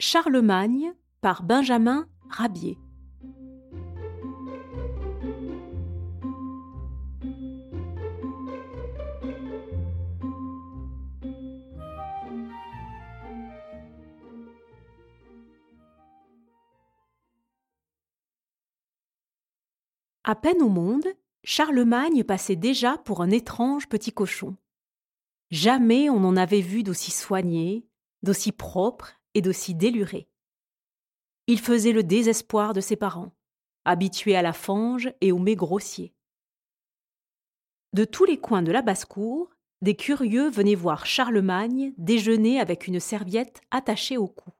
Charlemagne par Benjamin Rabier. À peine au monde, Charlemagne passait déjà pour un étrange petit cochon. Jamais on n'en avait vu d'aussi soigné, d'aussi propre et d'aussi déluré. Il faisait le désespoir de ses parents, habitués à la fange et au mets grossier. De tous les coins de la basse-cour, des curieux venaient voir Charlemagne déjeuner avec une serviette attachée au cou.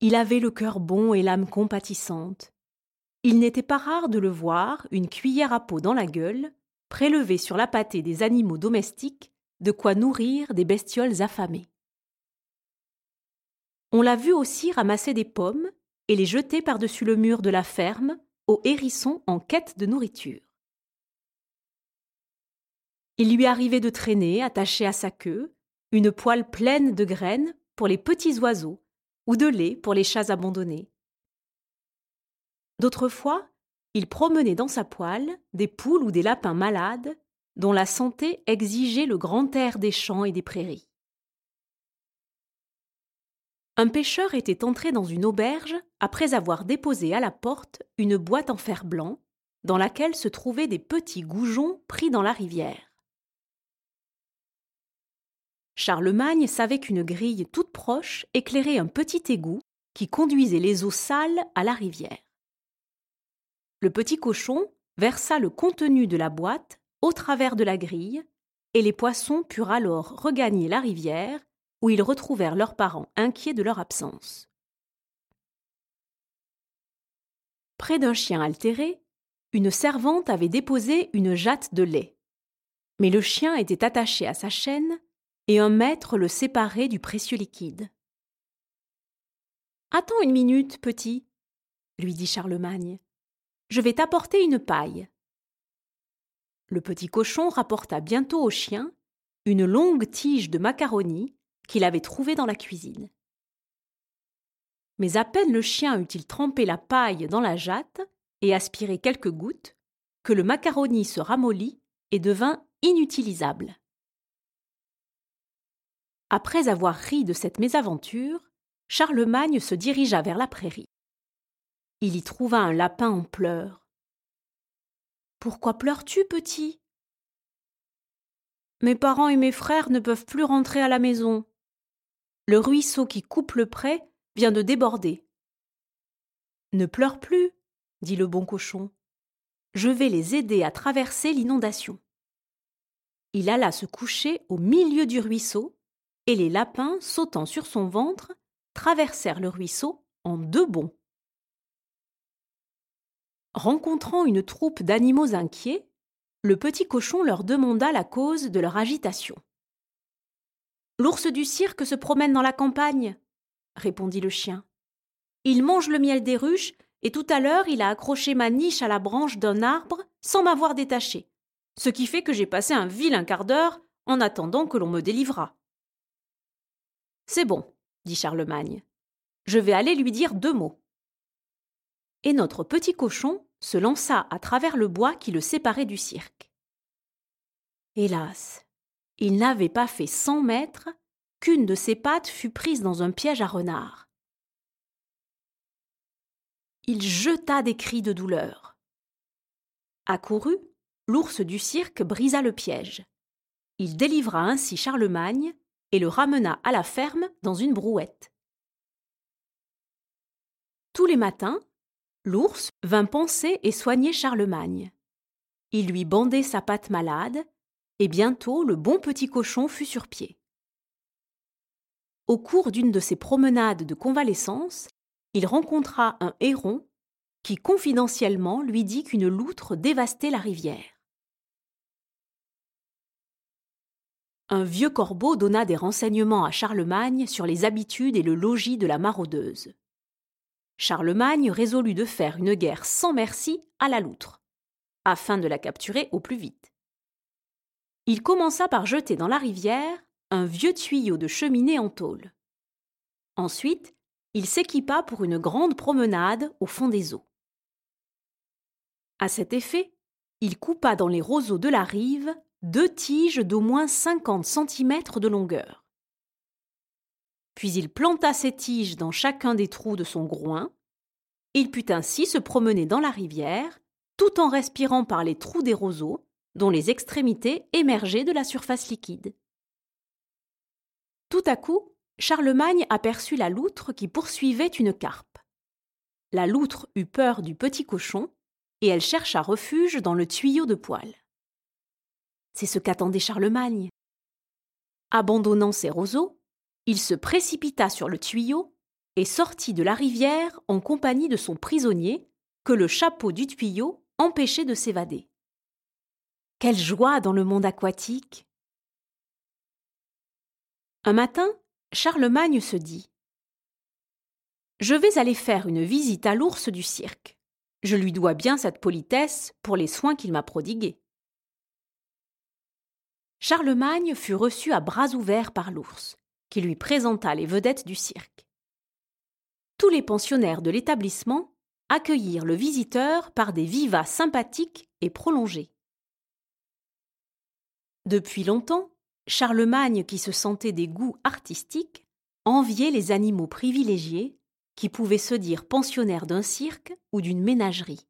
Il avait le cœur bon et l'âme compatissante. Il n'était pas rare de le voir, une cuillère à peau dans la gueule, prélever sur la pâtée des animaux domestiques de quoi nourrir des bestioles affamées. On l'a vu aussi ramasser des pommes et les jeter par-dessus le mur de la ferme aux hérissons en quête de nourriture. Il lui arrivait de traîner, attaché à sa queue, une poêle pleine de graines pour les petits oiseaux ou de lait pour les chats abandonnés. D'autres fois, il promenait dans sa poêle des poules ou des lapins malades dont la santé exigeait le grand air des champs et des prairies. Un pêcheur était entré dans une auberge après avoir déposé à la porte une boîte en fer blanc dans laquelle se trouvaient des petits goujons pris dans la rivière. Charlemagne savait qu'une grille toute proche éclairait un petit égout qui conduisait les eaux sales à la rivière. Le petit cochon versa le contenu de la boîte au travers de la grille, et les poissons purent alors regagner la rivière où ils retrouvèrent leurs parents inquiets de leur absence. Près d'un chien altéré, une servante avait déposé une jatte de lait. Mais le chien était attaché à sa chaîne et un maître le séparait du précieux liquide. Attends une minute, petit, lui dit Charlemagne. Je vais t'apporter une paille. Le petit cochon rapporta bientôt au chien une longue tige de macaroni qu'il avait trouvé dans la cuisine. Mais à peine le chien eut-il trempé la paille dans la jatte et aspiré quelques gouttes, que le macaroni se ramollit et devint inutilisable. Après avoir ri de cette mésaventure, Charlemagne se dirigea vers la prairie. Il y trouva un lapin en pleurs. Pourquoi pleures-tu, petit? Mes parents et mes frères ne peuvent plus rentrer à la maison. Le ruisseau qui coupe le pré vient de déborder. Ne pleure plus, dit le bon cochon. Je vais les aider à traverser l'inondation. Il alla se coucher au milieu du ruisseau, et les lapins, sautant sur son ventre, traversèrent le ruisseau en deux bonds. Rencontrant une troupe d'animaux inquiets, le petit cochon leur demanda la cause de leur agitation. L'ours du cirque se promène dans la campagne, répondit le chien. Il mange le miel des ruches, et tout à l'heure il a accroché ma niche à la branche d'un arbre sans m'avoir détaché, ce qui fait que j'ai passé un vilain quart d'heure en attendant que l'on me délivrât. C'est bon, dit Charlemagne. Je vais aller lui dire deux mots. Et notre petit cochon se lança à travers le bois qui le séparait du cirque. Hélas, il n'avait pas fait cent mètres qu'une de ses pattes fut prise dans un piège à renard. Il jeta des cris de douleur. Accouru, l'ours du cirque brisa le piège. Il délivra ainsi Charlemagne et le ramena à la ferme dans une brouette. Tous les matins, l'ours vint penser et soigner Charlemagne. Il lui bandait sa patte malade et bientôt le bon petit cochon fut sur pied. Au cours d'une de ses promenades de convalescence, il rencontra un héron qui confidentiellement lui dit qu'une loutre dévastait la rivière. Un vieux corbeau donna des renseignements à Charlemagne sur les habitudes et le logis de la maraudeuse. Charlemagne résolut de faire une guerre sans merci à la loutre, afin de la capturer au plus vite il commença par jeter dans la rivière un vieux tuyau de cheminée en tôle. Ensuite, il s'équipa pour une grande promenade au fond des eaux. À cet effet, il coupa dans les roseaux de la rive deux tiges d'au moins cinquante centimètres de longueur. Puis il planta ces tiges dans chacun des trous de son groin. Il put ainsi se promener dans la rivière, tout en respirant par les trous des roseaux, dont les extrémités émergeaient de la surface liquide. Tout à coup, Charlemagne aperçut la loutre qui poursuivait une carpe. La loutre eut peur du petit cochon, et elle chercha refuge dans le tuyau de poêle. C'est ce qu'attendait Charlemagne. Abandonnant ses roseaux, il se précipita sur le tuyau et sortit de la rivière en compagnie de son prisonnier, que le chapeau du tuyau empêchait de s'évader. Quelle joie dans le monde aquatique Un matin, Charlemagne se dit Je vais aller faire une visite à l'ours du cirque. Je lui dois bien cette politesse pour les soins qu'il m'a prodigués. Charlemagne fut reçu à bras ouverts par l'ours, qui lui présenta les vedettes du cirque. Tous les pensionnaires de l'établissement accueillirent le visiteur par des vivas sympathiques et prolongés. Depuis longtemps, Charlemagne, qui se sentait des goûts artistiques, enviait les animaux privilégiés qui pouvaient se dire pensionnaires d'un cirque ou d'une ménagerie.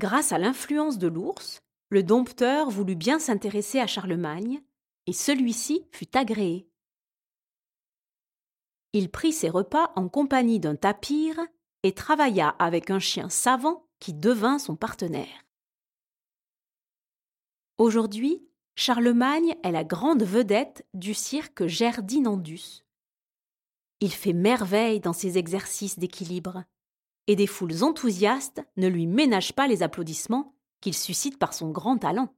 Grâce à l'influence de l'ours, le dompteur voulut bien s'intéresser à Charlemagne, et celui-ci fut agréé. Il prit ses repas en compagnie d'un tapir et travailla avec un chien savant qui devint son partenaire. Aujourd'hui, Charlemagne est la grande vedette du cirque Gerdinandus. Il fait merveille dans ses exercices d'équilibre, et des foules enthousiastes ne lui ménagent pas les applaudissements qu'il suscite par son grand talent.